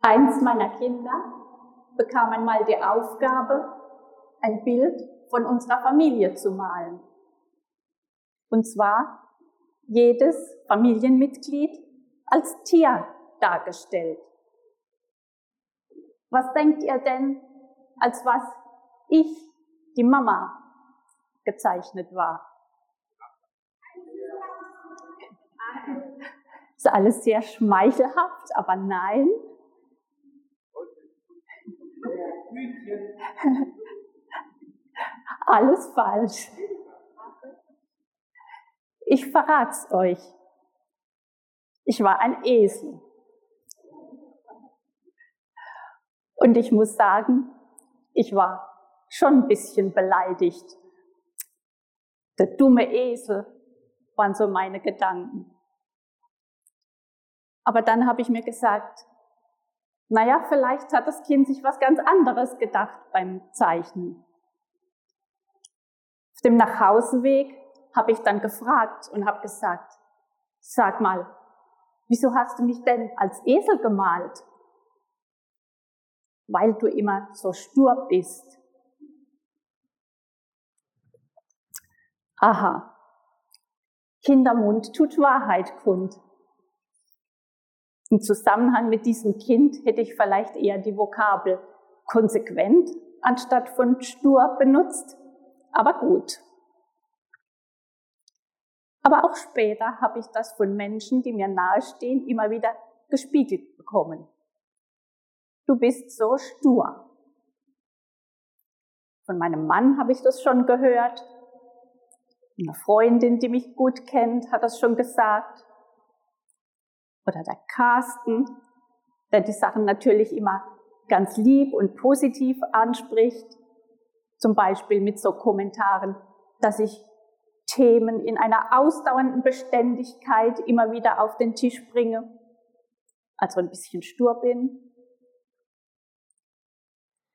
Eins meiner Kinder bekam einmal die Aufgabe, ein Bild von unserer Familie zu malen. Und zwar jedes Familienmitglied als Tier dargestellt. Was denkt ihr denn, als was ich, die Mama, gezeichnet war? Ist alles sehr schmeichelhaft, aber nein. Alles falsch. Ich verrat's euch. Ich war ein Esel. Und ich muss sagen, ich war schon ein bisschen beleidigt. Der dumme Esel waren so meine Gedanken. Aber dann habe ich mir gesagt, naja, vielleicht hat das Kind sich was ganz anderes gedacht beim Zeichnen. Auf dem Nachhauseweg habe ich dann gefragt und habe gesagt, sag mal, wieso hast du mich denn als Esel gemalt? Weil du immer so stur bist. Aha, Kindermund tut Wahrheit kund. Im Zusammenhang mit diesem Kind hätte ich vielleicht eher die Vokabel konsequent anstatt von stur benutzt, aber gut. Aber auch später habe ich das von Menschen, die mir nahestehen, immer wieder gespiegelt bekommen. Du bist so stur. Von meinem Mann habe ich das schon gehört. Eine Freundin, die mich gut kennt, hat das schon gesagt oder der Carsten, der die Sachen natürlich immer ganz lieb und positiv anspricht, zum Beispiel mit so Kommentaren, dass ich Themen in einer ausdauernden Beständigkeit immer wieder auf den Tisch bringe, also ein bisschen stur bin.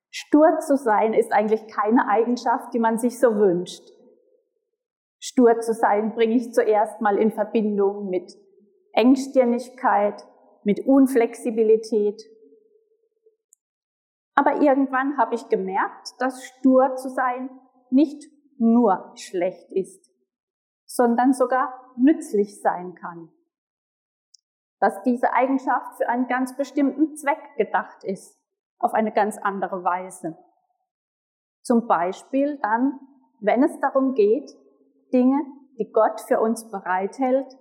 Stur zu sein ist eigentlich keine Eigenschaft, die man sich so wünscht. Stur zu sein bringe ich zuerst mal in Verbindung mit Engstirnigkeit, mit Unflexibilität. Aber irgendwann habe ich gemerkt, dass stur zu sein nicht nur schlecht ist, sondern sogar nützlich sein kann. Dass diese Eigenschaft für einen ganz bestimmten Zweck gedacht ist, auf eine ganz andere Weise. Zum Beispiel dann, wenn es darum geht, Dinge, die Gott für uns bereithält,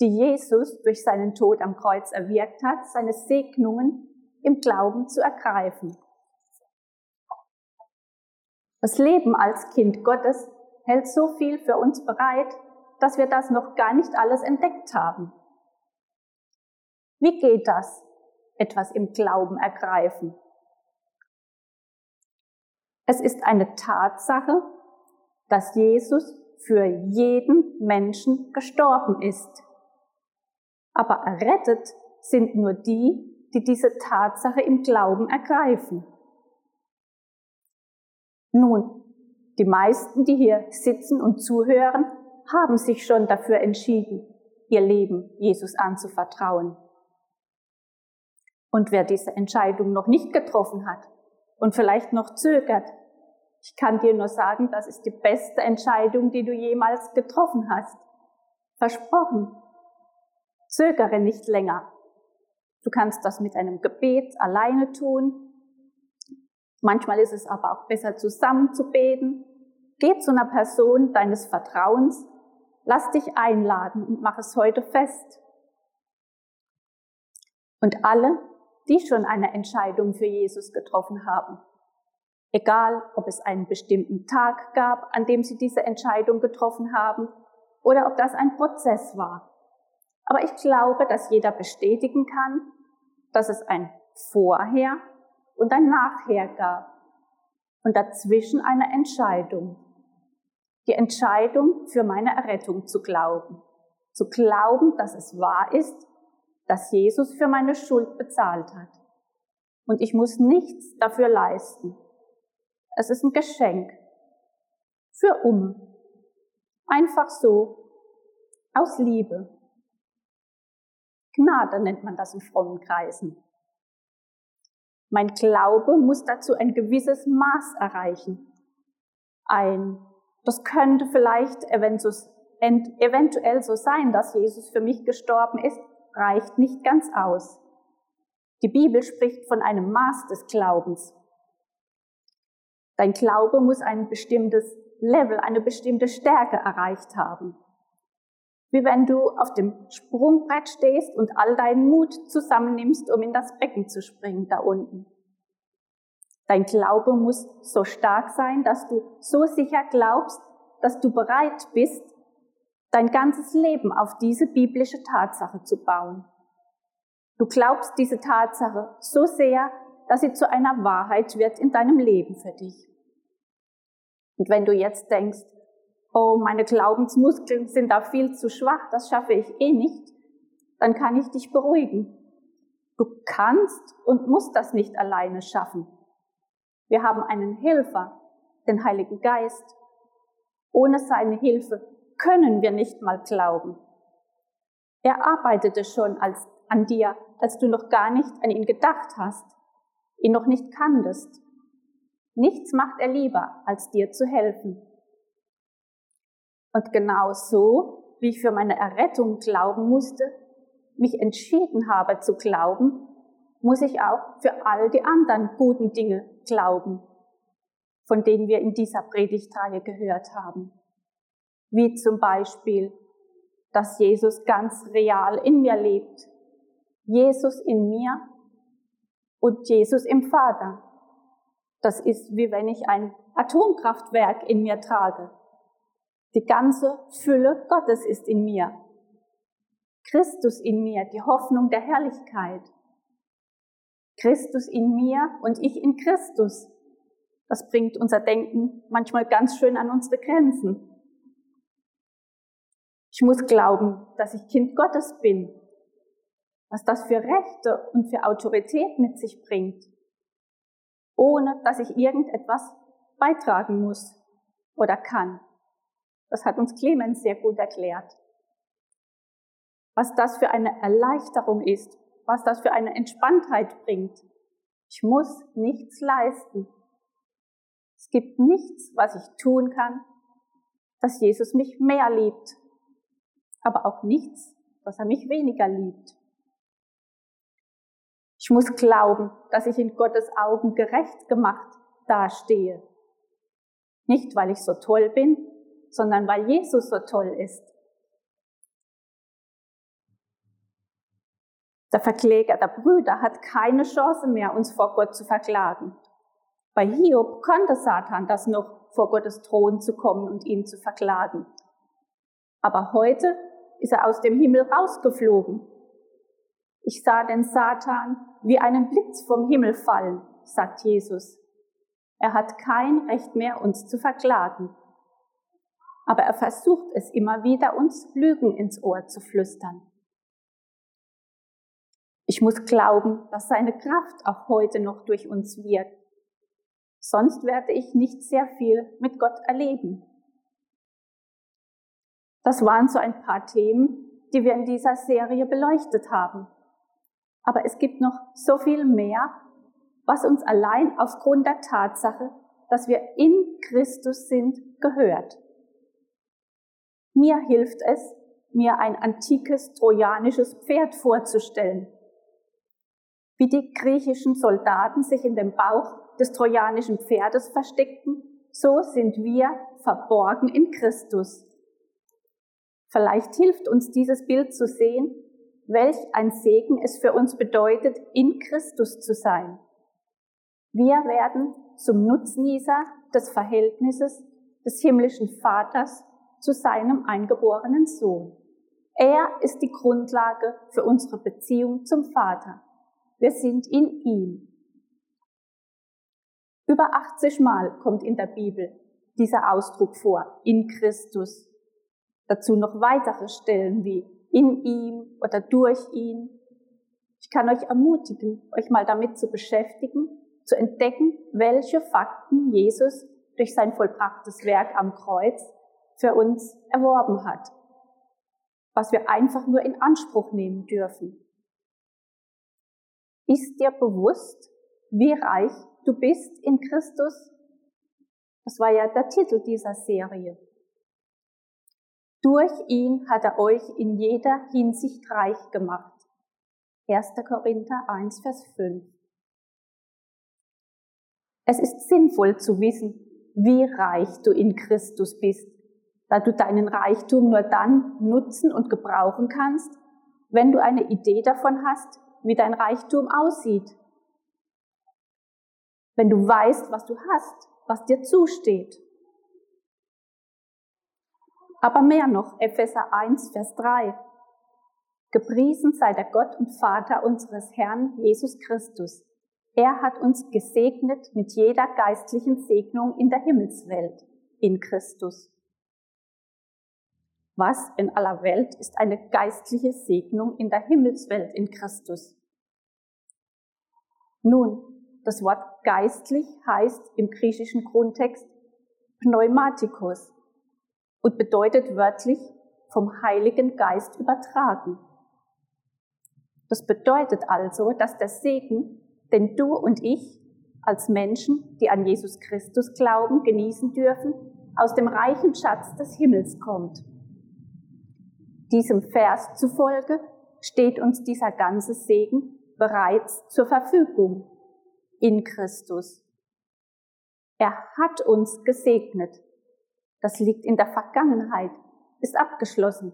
die Jesus durch seinen Tod am Kreuz erwirkt hat, seine Segnungen im Glauben zu ergreifen. Das Leben als Kind Gottes hält so viel für uns bereit, dass wir das noch gar nicht alles entdeckt haben. Wie geht das, etwas im Glauben ergreifen? Es ist eine Tatsache, dass Jesus für jeden Menschen gestorben ist. Aber errettet sind nur die, die diese Tatsache im Glauben ergreifen. Nun, die meisten, die hier sitzen und zuhören, haben sich schon dafür entschieden, ihr Leben Jesus anzuvertrauen. Und wer diese Entscheidung noch nicht getroffen hat und vielleicht noch zögert, ich kann dir nur sagen, das ist die beste Entscheidung, die du jemals getroffen hast. Versprochen, Zögere nicht länger. Du kannst das mit einem Gebet alleine tun. Manchmal ist es aber auch besser zusammen zu beten. Geh zu einer Person deines Vertrauens, lass dich einladen und mach es heute fest. Und alle, die schon eine Entscheidung für Jesus getroffen haben, egal ob es einen bestimmten Tag gab, an dem sie diese Entscheidung getroffen haben, oder ob das ein Prozess war, aber ich glaube, dass jeder bestätigen kann, dass es ein Vorher und ein Nachher gab und dazwischen eine Entscheidung. Die Entscheidung für meine Errettung zu glauben. Zu glauben, dass es wahr ist, dass Jesus für meine Schuld bezahlt hat. Und ich muss nichts dafür leisten. Es ist ein Geschenk. Für um. Einfach so. Aus Liebe. Gnade nennt man das in frommen Kreisen. Mein Glaube muss dazu ein gewisses Maß erreichen. Ein, das könnte vielleicht eventuell so sein, dass Jesus für mich gestorben ist, reicht nicht ganz aus. Die Bibel spricht von einem Maß des Glaubens. Dein Glaube muss ein bestimmtes Level, eine bestimmte Stärke erreicht haben. Wie wenn du auf dem Sprungbrett stehst und all deinen Mut zusammennimmst, um in das Becken zu springen da unten. Dein Glaube muss so stark sein, dass du so sicher glaubst, dass du bereit bist, dein ganzes Leben auf diese biblische Tatsache zu bauen. Du glaubst diese Tatsache so sehr, dass sie zu einer Wahrheit wird in deinem Leben für dich. Und wenn du jetzt denkst, oh, meine Glaubensmuskeln sind da viel zu schwach, das schaffe ich eh nicht, dann kann ich dich beruhigen. Du kannst und musst das nicht alleine schaffen. Wir haben einen Helfer, den Heiligen Geist. Ohne seine Hilfe können wir nicht mal glauben. Er arbeitete schon als, an dir, als du noch gar nicht an ihn gedacht hast, ihn noch nicht kanntest. Nichts macht er lieber, als dir zu helfen. Und genau so, wie ich für meine Errettung glauben musste, mich entschieden habe zu glauben, muss ich auch für all die anderen guten Dinge glauben, von denen wir in dieser Predigtreihe gehört haben. Wie zum Beispiel, dass Jesus ganz real in mir lebt, Jesus in mir und Jesus im Vater. Das ist wie wenn ich ein Atomkraftwerk in mir trage. Die ganze Fülle Gottes ist in mir. Christus in mir, die Hoffnung der Herrlichkeit. Christus in mir und ich in Christus. Das bringt unser Denken manchmal ganz schön an unsere Grenzen. Ich muss glauben, dass ich Kind Gottes bin, was das für Rechte und für Autorität mit sich bringt, ohne dass ich irgendetwas beitragen muss oder kann. Das hat uns Clemens sehr gut erklärt. Was das für eine Erleichterung ist, was das für eine Entspanntheit bringt. Ich muss nichts leisten. Es gibt nichts, was ich tun kann, dass Jesus mich mehr liebt, aber auch nichts, dass er mich weniger liebt. Ich muss glauben, dass ich in Gottes Augen gerecht gemacht dastehe. Nicht, weil ich so toll bin, sondern weil Jesus so toll ist. Der Verkläger der Brüder hat keine Chance mehr, uns vor Gott zu verklagen. Bei Hiob konnte Satan das noch, vor Gottes Thron zu kommen und ihn zu verklagen. Aber heute ist er aus dem Himmel rausgeflogen. Ich sah den Satan wie einen Blitz vom Himmel fallen, sagt Jesus. Er hat kein Recht mehr, uns zu verklagen. Aber er versucht es immer wieder, uns Lügen ins Ohr zu flüstern. Ich muss glauben, dass seine Kraft auch heute noch durch uns wirkt. Sonst werde ich nicht sehr viel mit Gott erleben. Das waren so ein paar Themen, die wir in dieser Serie beleuchtet haben. Aber es gibt noch so viel mehr, was uns allein aufgrund der Tatsache, dass wir in Christus sind, gehört. Mir hilft es, mir ein antikes trojanisches Pferd vorzustellen, wie die griechischen Soldaten sich in dem Bauch des trojanischen Pferdes versteckten, so sind wir verborgen in Christus. Vielleicht hilft uns dieses Bild zu sehen, welch ein Segen es für uns bedeutet, in Christus zu sein. Wir werden zum Nutznießer des Verhältnisses des himmlischen Vaters zu seinem eingeborenen Sohn. Er ist die Grundlage für unsere Beziehung zum Vater. Wir sind in ihm. Über 80 Mal kommt in der Bibel dieser Ausdruck vor, in Christus. Dazu noch weitere Stellen wie in ihm oder durch ihn. Ich kann euch ermutigen, euch mal damit zu beschäftigen, zu entdecken, welche Fakten Jesus durch sein vollbrachtes Werk am Kreuz für uns erworben hat, was wir einfach nur in Anspruch nehmen dürfen. Ist dir bewusst, wie reich du bist in Christus? Das war ja der Titel dieser Serie. Durch ihn hat er euch in jeder Hinsicht reich gemacht. 1. Korinther 1, Vers 5. Es ist sinnvoll zu wissen, wie reich du in Christus bist, da du deinen Reichtum nur dann nutzen und gebrauchen kannst, wenn du eine Idee davon hast, wie dein Reichtum aussieht. Wenn du weißt, was du hast, was dir zusteht. Aber mehr noch, Epheser 1, Vers 3. Gepriesen sei der Gott und Vater unseres Herrn Jesus Christus. Er hat uns gesegnet mit jeder geistlichen Segnung in der Himmelswelt in Christus. Was in aller Welt ist eine geistliche Segnung in der Himmelswelt in Christus? Nun, das Wort geistlich heißt im griechischen Grundtext Pneumatikos und bedeutet wörtlich vom Heiligen Geist übertragen. Das bedeutet also, dass der Segen, den du und ich als Menschen, die an Jesus Christus glauben, genießen dürfen, aus dem reichen Schatz des Himmels kommt. Diesem Vers zufolge steht uns dieser ganze Segen bereits zur Verfügung in Christus. Er hat uns gesegnet. Das liegt in der Vergangenheit, ist abgeschlossen.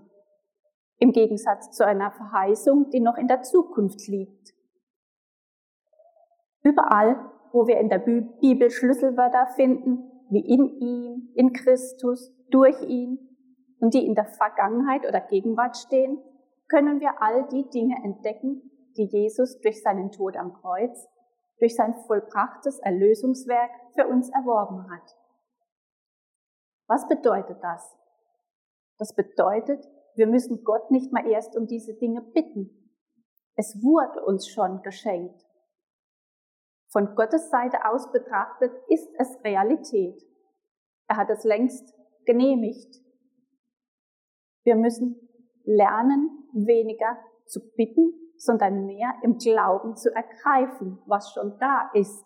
Im Gegensatz zu einer Verheißung, die noch in der Zukunft liegt. Überall, wo wir in der Bibel Schlüsselwörter finden, wie in ihm, in Christus, durch ihn, und die in der Vergangenheit oder Gegenwart stehen, können wir all die Dinge entdecken, die Jesus durch seinen Tod am Kreuz, durch sein vollbrachtes Erlösungswerk für uns erworben hat. Was bedeutet das? Das bedeutet, wir müssen Gott nicht mal erst um diese Dinge bitten. Es wurde uns schon geschenkt. Von Gottes Seite aus betrachtet ist es Realität. Er hat es längst genehmigt. Wir müssen lernen, weniger zu bitten, sondern mehr im Glauben zu ergreifen, was schon da ist.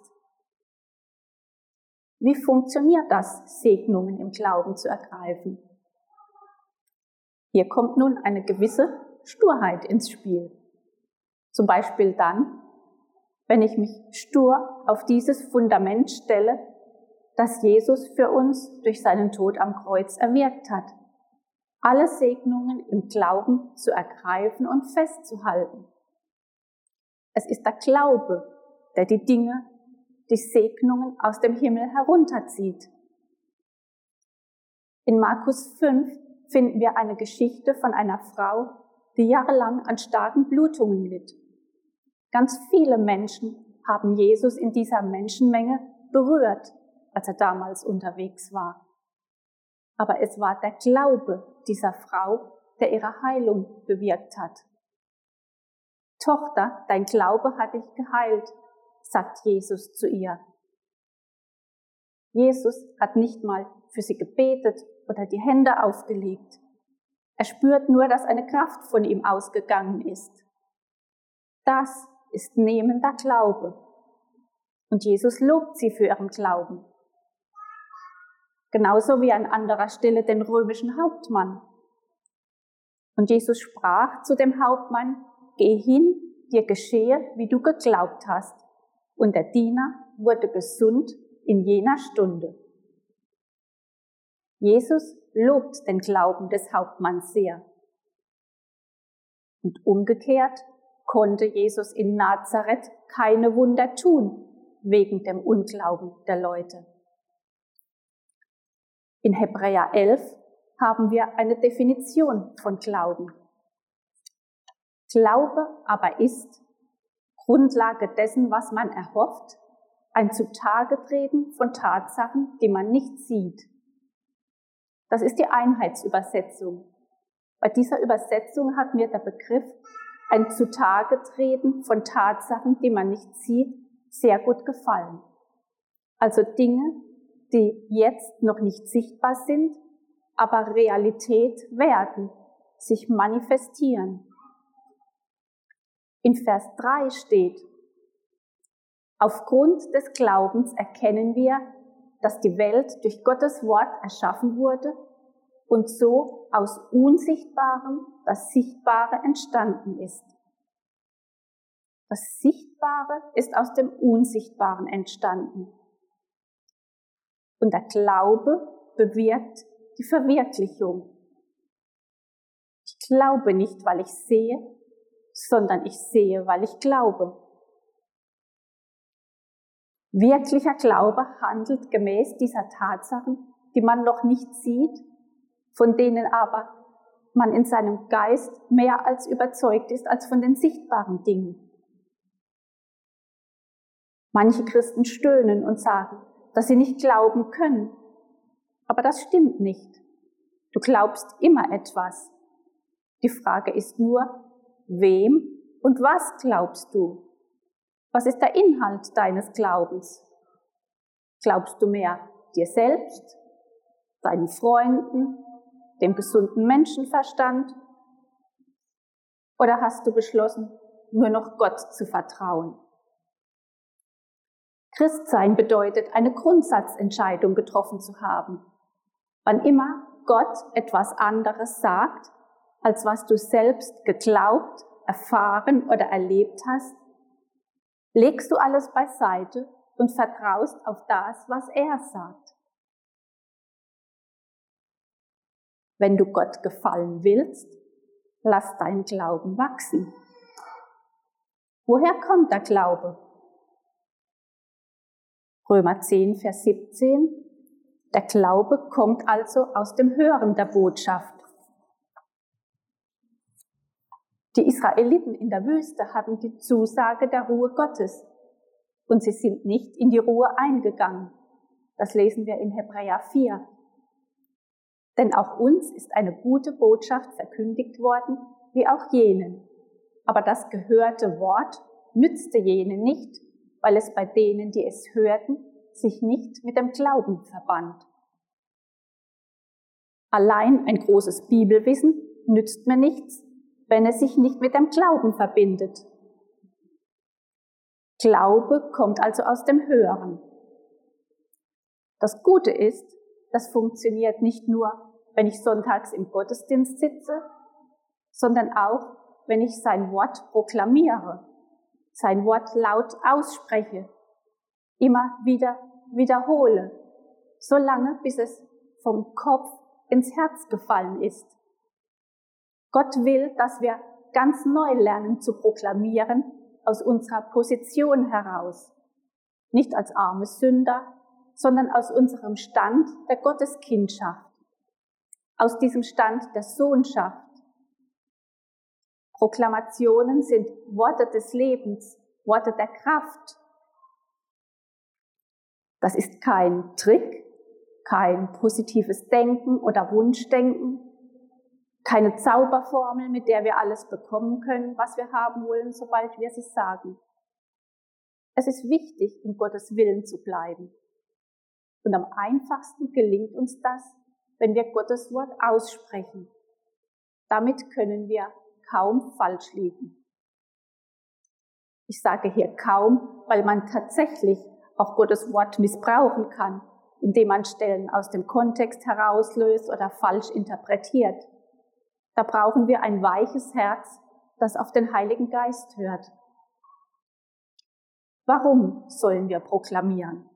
Wie funktioniert das, Segnungen im Glauben zu ergreifen? Hier kommt nun eine gewisse Sturheit ins Spiel. Zum Beispiel dann, wenn ich mich stur auf dieses Fundament stelle, das Jesus für uns durch seinen Tod am Kreuz erwirkt hat alle Segnungen im Glauben zu ergreifen und festzuhalten. Es ist der Glaube, der die Dinge, die Segnungen aus dem Himmel herunterzieht. In Markus 5 finden wir eine Geschichte von einer Frau, die jahrelang an starken Blutungen litt. Ganz viele Menschen haben Jesus in dieser Menschenmenge berührt, als er damals unterwegs war. Aber es war der Glaube dieser Frau, der ihre Heilung bewirkt hat. Tochter, dein Glaube hat dich geheilt, sagt Jesus zu ihr. Jesus hat nicht mal für sie gebetet oder die Hände aufgelegt. Er spürt nur, dass eine Kraft von ihm ausgegangen ist. Das ist nehmender Glaube. Und Jesus lobt sie für ihren Glauben genauso wie an anderer Stelle den römischen Hauptmann. Und Jesus sprach zu dem Hauptmann, geh hin, dir geschehe, wie du geglaubt hast. Und der Diener wurde gesund in jener Stunde. Jesus lobt den Glauben des Hauptmanns sehr. Und umgekehrt konnte Jesus in Nazareth keine Wunder tun wegen dem Unglauben der Leute. In Hebräer 11 haben wir eine Definition von Glauben. Glaube aber ist Grundlage dessen, was man erhofft, ein Zutagetreten von Tatsachen, die man nicht sieht. Das ist die Einheitsübersetzung. Bei dieser Übersetzung hat mir der Begriff ein Zutagetreten von Tatsachen, die man nicht sieht, sehr gut gefallen. Also Dinge, die jetzt noch nicht sichtbar sind, aber Realität werden, sich manifestieren. In Vers 3 steht, Aufgrund des Glaubens erkennen wir, dass die Welt durch Gottes Wort erschaffen wurde und so aus Unsichtbarem das Sichtbare entstanden ist. Das Sichtbare ist aus dem Unsichtbaren entstanden. Und der Glaube bewirkt die Verwirklichung. Ich glaube nicht, weil ich sehe, sondern ich sehe, weil ich glaube. Wirklicher Glaube handelt gemäß dieser Tatsachen, die man noch nicht sieht, von denen aber man in seinem Geist mehr als überzeugt ist als von den sichtbaren Dingen. Manche Christen stöhnen und sagen, dass sie nicht glauben können. Aber das stimmt nicht. Du glaubst immer etwas. Die Frage ist nur, wem und was glaubst du? Was ist der Inhalt deines Glaubens? Glaubst du mehr dir selbst, deinen Freunden, dem gesunden Menschenverstand? Oder hast du beschlossen, nur noch Gott zu vertrauen? Christsein bedeutet, eine Grundsatzentscheidung getroffen zu haben. Wann immer Gott etwas anderes sagt, als was du selbst geglaubt, erfahren oder erlebt hast, legst du alles beiseite und vertraust auf das, was er sagt. Wenn du Gott gefallen willst, lass dein Glauben wachsen. Woher kommt der Glaube? Römer 10, Vers 17. Der Glaube kommt also aus dem Hören der Botschaft. Die Israeliten in der Wüste hatten die Zusage der Ruhe Gottes und sie sind nicht in die Ruhe eingegangen. Das lesen wir in Hebräer 4. Denn auch uns ist eine gute Botschaft verkündigt worden, wie auch jenen. Aber das gehörte Wort nützte jenen nicht, weil es bei denen, die es hörten, sich nicht mit dem Glauben verband. Allein ein großes Bibelwissen nützt mir nichts, wenn es sich nicht mit dem Glauben verbindet. Glaube kommt also aus dem Hören. Das Gute ist, das funktioniert nicht nur, wenn ich sonntags im Gottesdienst sitze, sondern auch, wenn ich sein Wort proklamiere sein Wort laut ausspreche, immer wieder wiederhole, solange bis es vom Kopf ins Herz gefallen ist. Gott will, dass wir ganz neu lernen zu proklamieren aus unserer Position heraus. Nicht als arme Sünder, sondern aus unserem Stand der Gotteskindschaft. Aus diesem Stand der Sohnschaft. Proklamationen sind Worte des Lebens, Worte der Kraft. Das ist kein Trick, kein positives Denken oder Wunschdenken, keine Zauberformel, mit der wir alles bekommen können, was wir haben wollen, sobald wir sie sagen. Es ist wichtig, in Gottes Willen zu bleiben. Und am einfachsten gelingt uns das, wenn wir Gottes Wort aussprechen. Damit können wir kaum falsch liegen. Ich sage hier kaum, weil man tatsächlich auch Gottes Wort missbrauchen kann, indem man Stellen aus dem Kontext herauslöst oder falsch interpretiert. Da brauchen wir ein weiches Herz, das auf den Heiligen Geist hört. Warum sollen wir proklamieren?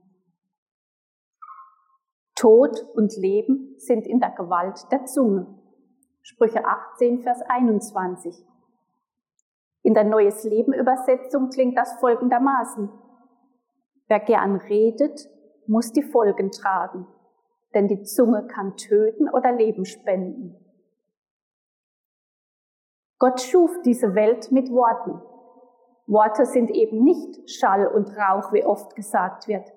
Tod und Leben sind in der Gewalt der Zunge. Sprüche 18, Vers 21. In der Neues Leben Übersetzung klingt das folgendermaßen. Wer gern redet, muss die Folgen tragen, denn die Zunge kann töten oder Leben spenden. Gott schuf diese Welt mit Worten. Worte sind eben nicht Schall und Rauch, wie oft gesagt wird,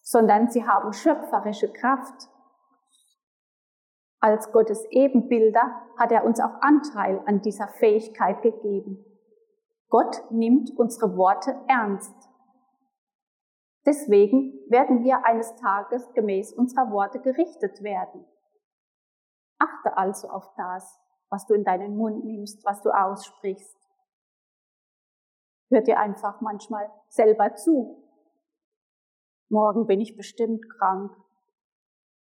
sondern sie haben schöpferische Kraft. Als Gottes Ebenbilder hat er uns auch Anteil an dieser Fähigkeit gegeben. Gott nimmt unsere Worte ernst. Deswegen werden wir eines Tages gemäß unserer Worte gerichtet werden. Achte also auf das, was du in deinen Mund nimmst, was du aussprichst. Hör dir einfach manchmal selber zu, Morgen bin ich bestimmt krank.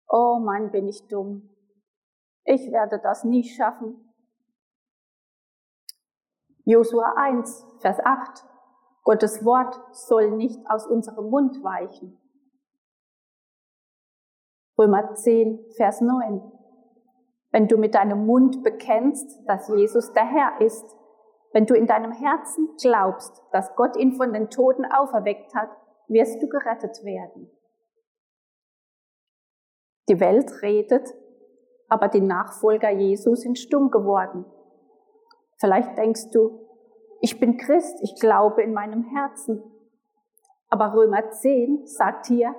Oh Mann, bin ich dumm. Ich werde das nie schaffen. Josua 1, Vers 8. Gottes Wort soll nicht aus unserem Mund weichen. Römer 10, Vers 9. Wenn du mit deinem Mund bekennst, dass Jesus der Herr ist, wenn du in deinem Herzen glaubst, dass Gott ihn von den Toten auferweckt hat, wirst du gerettet werden. Die Welt redet, aber die Nachfolger Jesu sind stumm geworden. Vielleicht denkst du, ich bin Christ, ich glaube in meinem Herzen. Aber Römer 10 sagt hier,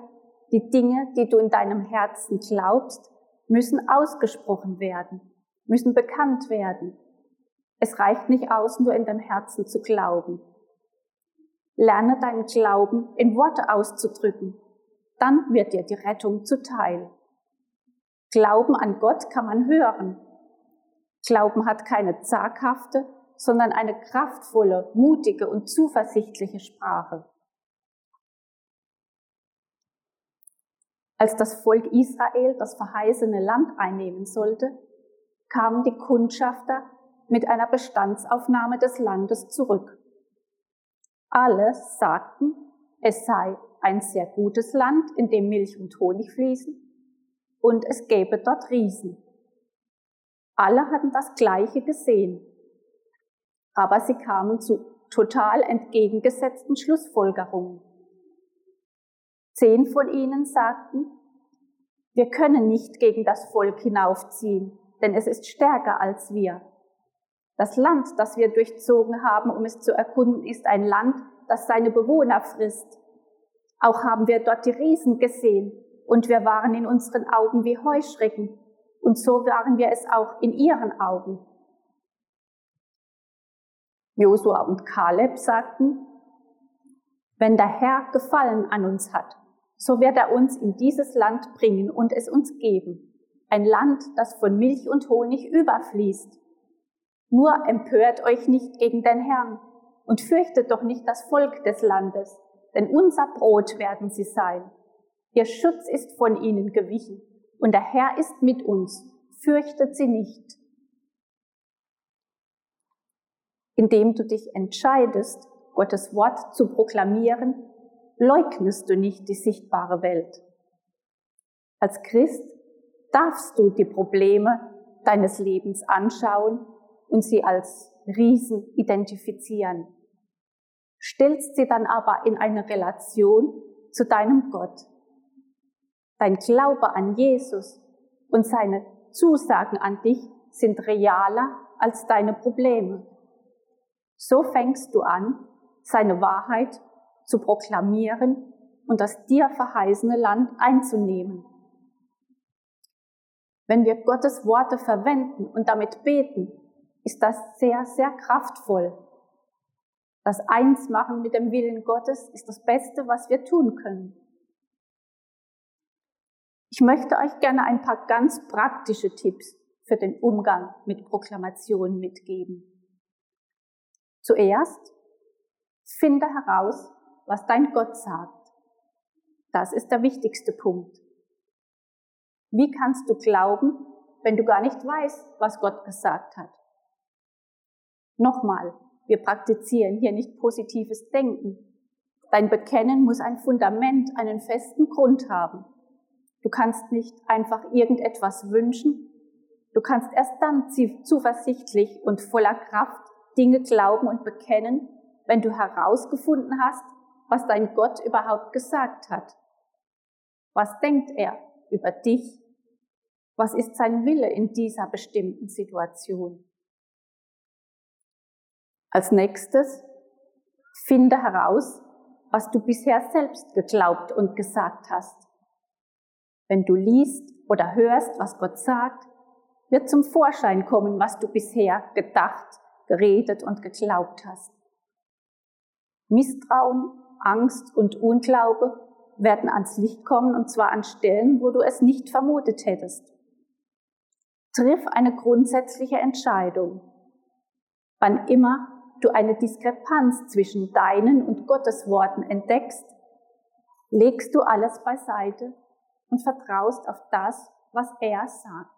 die Dinge, die du in deinem Herzen glaubst, müssen ausgesprochen werden, müssen bekannt werden. Es reicht nicht aus, nur in deinem Herzen zu glauben. Lerne deinen Glauben in Worte auszudrücken. Dann wird dir die Rettung zuteil. Glauben an Gott kann man hören. Glauben hat keine zaghafte, sondern eine kraftvolle, mutige und zuversichtliche Sprache. Als das Volk Israel das verheißene Land einnehmen sollte, kamen die Kundschafter mit einer Bestandsaufnahme des Landes zurück. Alle sagten, es sei ein sehr gutes Land, in dem Milch und Honig fließen, und es gäbe dort Riesen. Alle hatten das Gleiche gesehen, aber sie kamen zu total entgegengesetzten Schlussfolgerungen. Zehn von ihnen sagten, wir können nicht gegen das Volk hinaufziehen, denn es ist stärker als wir. Das Land, das wir durchzogen haben, um es zu erkunden, ist ein Land, das seine Bewohner frisst. Auch haben wir dort die Riesen gesehen und wir waren in unseren Augen wie Heuschrecken und so waren wir es auch in ihren Augen. Josua und Kaleb sagten, wenn der Herr Gefallen an uns hat, so wird er uns in dieses Land bringen und es uns geben. Ein Land, das von Milch und Honig überfließt. Nur empört euch nicht gegen den Herrn und fürchtet doch nicht das Volk des Landes, denn unser Brot werden sie sein. Ihr Schutz ist von ihnen gewichen und der Herr ist mit uns. Fürchtet sie nicht. Indem du dich entscheidest, Gottes Wort zu proklamieren, leugnest du nicht die sichtbare Welt. Als Christ darfst du die Probleme deines Lebens anschauen und sie als Riesen identifizieren. Stellst sie dann aber in eine Relation zu deinem Gott. Dein Glaube an Jesus und seine Zusagen an dich sind realer als deine Probleme. So fängst du an, seine Wahrheit zu proklamieren und das dir verheißene Land einzunehmen. Wenn wir Gottes Worte verwenden und damit beten, ist das sehr, sehr kraftvoll. Das Einsmachen mit dem Willen Gottes ist das Beste, was wir tun können. Ich möchte euch gerne ein paar ganz praktische Tipps für den Umgang mit Proklamationen mitgeben. Zuerst finde heraus, was dein Gott sagt. Das ist der wichtigste Punkt. Wie kannst du glauben, wenn du gar nicht weißt, was Gott gesagt hat? Nochmal, wir praktizieren hier nicht positives Denken. Dein Bekennen muss ein Fundament, einen festen Grund haben. Du kannst nicht einfach irgendetwas wünschen. Du kannst erst dann zuversichtlich und voller Kraft Dinge glauben und bekennen, wenn du herausgefunden hast, was dein Gott überhaupt gesagt hat. Was denkt er über dich? Was ist sein Wille in dieser bestimmten Situation? Als nächstes, finde heraus, was du bisher selbst geglaubt und gesagt hast. Wenn du liest oder hörst, was Gott sagt, wird zum Vorschein kommen, was du bisher gedacht, geredet und geglaubt hast. Misstrauen Angst und Unglaube werden ans Licht kommen und zwar an Stellen, wo du es nicht vermutet hättest. Triff eine grundsätzliche Entscheidung. Wann immer du eine Diskrepanz zwischen deinen und Gottes Worten entdeckst, legst du alles beiseite und vertraust auf das, was er sagt.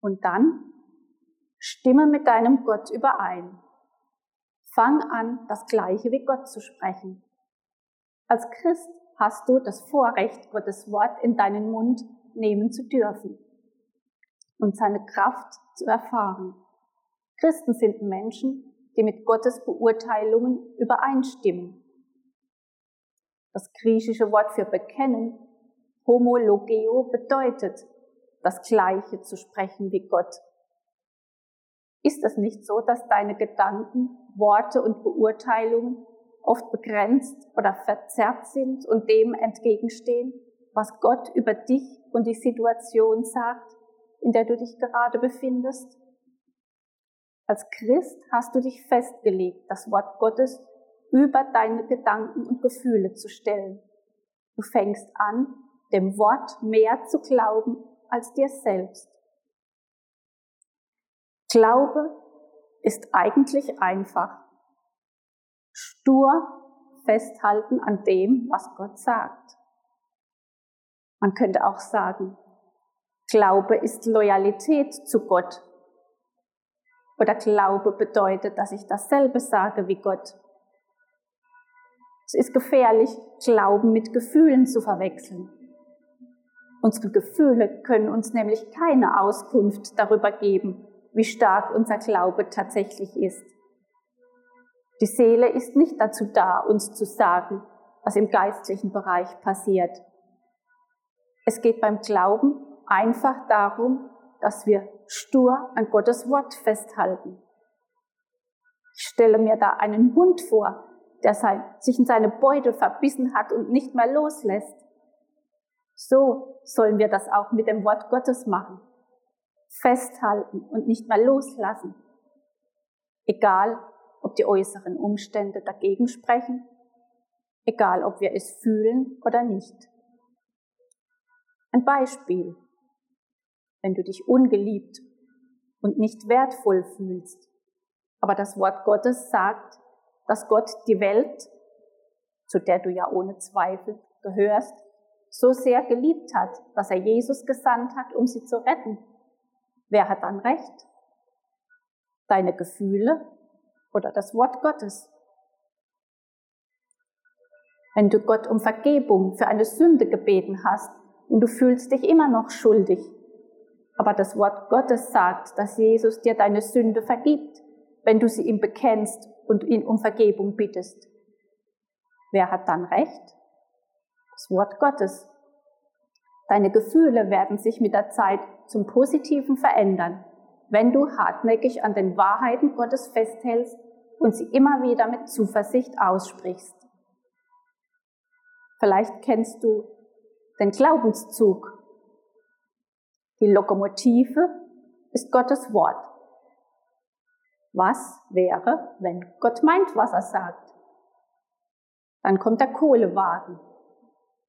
Und dann stimme mit deinem Gott überein. Fang an, das Gleiche wie Gott zu sprechen. Als Christ hast du das Vorrecht, Gottes Wort in deinen Mund nehmen zu dürfen und seine Kraft zu erfahren. Christen sind Menschen, die mit Gottes Beurteilungen übereinstimmen. Das griechische Wort für bekennen, homologeo, bedeutet, das Gleiche zu sprechen wie Gott. Ist es nicht so, dass deine Gedanken, Worte und Beurteilungen oft begrenzt oder verzerrt sind und dem entgegenstehen, was Gott über dich und die Situation sagt, in der du dich gerade befindest? Als Christ hast du dich festgelegt, das Wort Gottes über deine Gedanken und Gefühle zu stellen. Du fängst an, dem Wort mehr zu glauben als dir selbst. Glaube ist eigentlich einfach. Stur festhalten an dem, was Gott sagt. Man könnte auch sagen, Glaube ist Loyalität zu Gott. Oder Glaube bedeutet, dass ich dasselbe sage wie Gott. Es ist gefährlich, Glauben mit Gefühlen zu verwechseln. Unsere Gefühle können uns nämlich keine Auskunft darüber geben, wie stark unser Glaube tatsächlich ist. Die Seele ist nicht dazu da, uns zu sagen, was im geistlichen Bereich passiert. Es geht beim Glauben einfach darum, dass wir stur an Gottes Wort festhalten. Ich stelle mir da einen Hund vor, der sein, sich in seine Beute verbissen hat und nicht mehr loslässt. So sollen wir das auch mit dem Wort Gottes machen. Festhalten und nicht mehr loslassen. Egal, ob die äußeren Umstände dagegen sprechen, egal ob wir es fühlen oder nicht. Ein Beispiel. Wenn du dich ungeliebt und nicht wertvoll fühlst, aber das Wort Gottes sagt, dass Gott die Welt, zu der du ja ohne Zweifel gehörst, so sehr geliebt hat, dass er Jesus gesandt hat, um sie zu retten. Wer hat dann recht? Deine Gefühle oder das Wort Gottes. Wenn du Gott um Vergebung für eine Sünde gebeten hast und du fühlst dich immer noch schuldig, aber das Wort Gottes sagt, dass Jesus dir deine Sünde vergibt, wenn du sie ihm bekennst und ihn um Vergebung bittest. Wer hat dann recht? Das Wort Gottes. Deine Gefühle werden sich mit der Zeit zum Positiven verändern, wenn du hartnäckig an den Wahrheiten Gottes festhältst und sie immer wieder mit Zuversicht aussprichst. Vielleicht kennst du den Glaubenszug. Die Lokomotive ist Gottes Wort. Was wäre, wenn Gott meint, was er sagt? Dann kommt der Kohlewagen,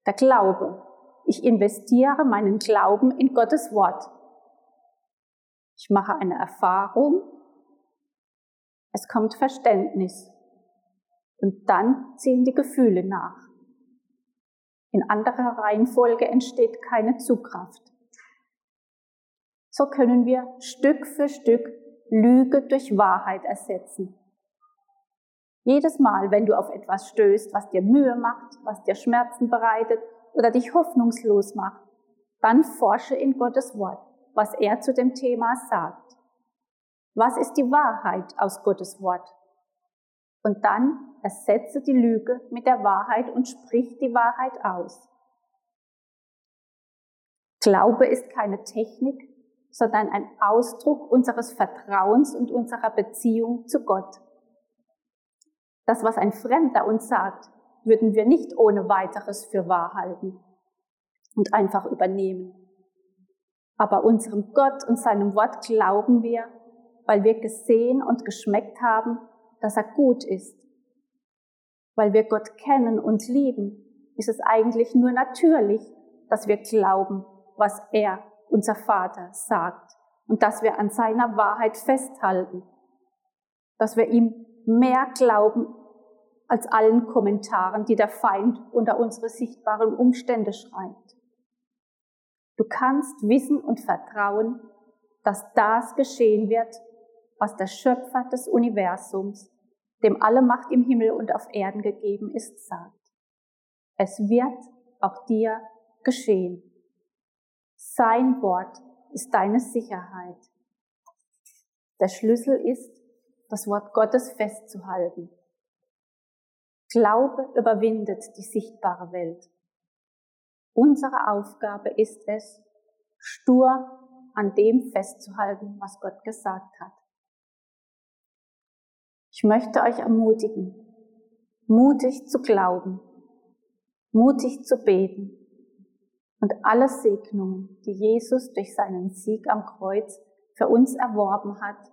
der Glaube. Ich investiere meinen Glauben in Gottes Wort. Ich mache eine Erfahrung. Es kommt Verständnis. Und dann ziehen die Gefühle nach. In anderer Reihenfolge entsteht keine Zugkraft. So können wir Stück für Stück Lüge durch Wahrheit ersetzen. Jedes Mal, wenn du auf etwas stößt, was dir Mühe macht, was dir Schmerzen bereitet oder dich hoffnungslos macht, dann forsche in Gottes Wort was er zu dem Thema sagt. Was ist die Wahrheit aus Gottes Wort? Und dann ersetze die Lüge mit der Wahrheit und sprich die Wahrheit aus. Glaube ist keine Technik, sondern ein Ausdruck unseres Vertrauens und unserer Beziehung zu Gott. Das, was ein Fremder uns sagt, würden wir nicht ohne weiteres für wahr halten und einfach übernehmen. Aber unserem Gott und seinem Wort glauben wir, weil wir gesehen und geschmeckt haben, dass er gut ist. Weil wir Gott kennen und lieben, ist es eigentlich nur natürlich, dass wir glauben, was er, unser Vater, sagt und dass wir an seiner Wahrheit festhalten, dass wir ihm mehr glauben als allen Kommentaren, die der Feind unter unsere sichtbaren Umstände schreibt. Du kannst wissen und vertrauen, dass das geschehen wird, was der Schöpfer des Universums, dem alle Macht im Himmel und auf Erden gegeben ist, sagt. Es wird auch dir geschehen. Sein Wort ist deine Sicherheit. Der Schlüssel ist, das Wort Gottes festzuhalten. Glaube überwindet die sichtbare Welt. Unsere Aufgabe ist es, stur an dem festzuhalten, was Gott gesagt hat. Ich möchte euch ermutigen, mutig zu glauben, mutig zu beten und alle Segnungen, die Jesus durch seinen Sieg am Kreuz für uns erworben hat,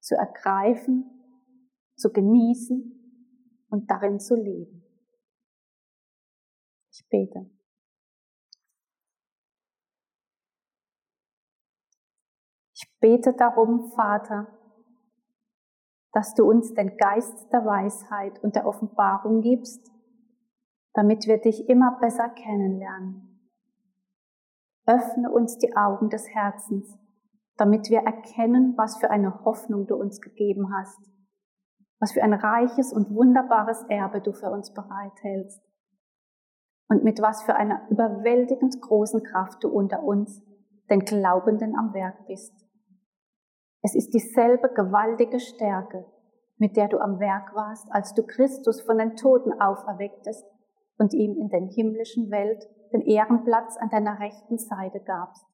zu ergreifen, zu genießen und darin zu leben. Ich bete. Ich bete darum, Vater, dass du uns den Geist der Weisheit und der Offenbarung gibst, damit wir dich immer besser kennenlernen. Öffne uns die Augen des Herzens, damit wir erkennen, was für eine Hoffnung du uns gegeben hast, was für ein reiches und wunderbares Erbe du für uns bereithältst und mit was für einer überwältigend großen Kraft du unter uns, den Glaubenden, am Werk bist. Es ist dieselbe gewaltige Stärke, mit der du am Werk warst, als du Christus von den Toten auferwecktest und ihm in den himmlischen Welt den Ehrenplatz an deiner rechten Seite gabst.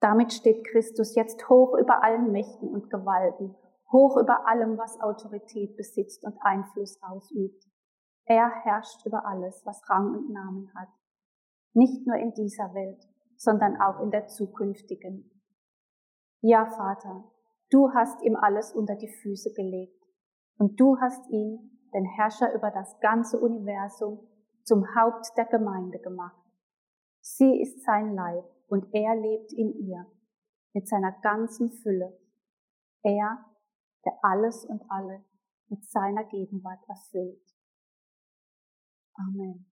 Damit steht Christus jetzt hoch über allen Mächten und Gewalten, hoch über allem, was Autorität besitzt und Einfluss ausübt. Er herrscht über alles, was Rang und Namen hat. Nicht nur in dieser Welt, sondern auch in der zukünftigen. Ja, Vater, du hast ihm alles unter die Füße gelegt und du hast ihn, den Herrscher über das ganze Universum, zum Haupt der Gemeinde gemacht. Sie ist sein Leib und er lebt in ihr mit seiner ganzen Fülle. Er, der alles und alle mit seiner Gegenwart erfüllt. Amen.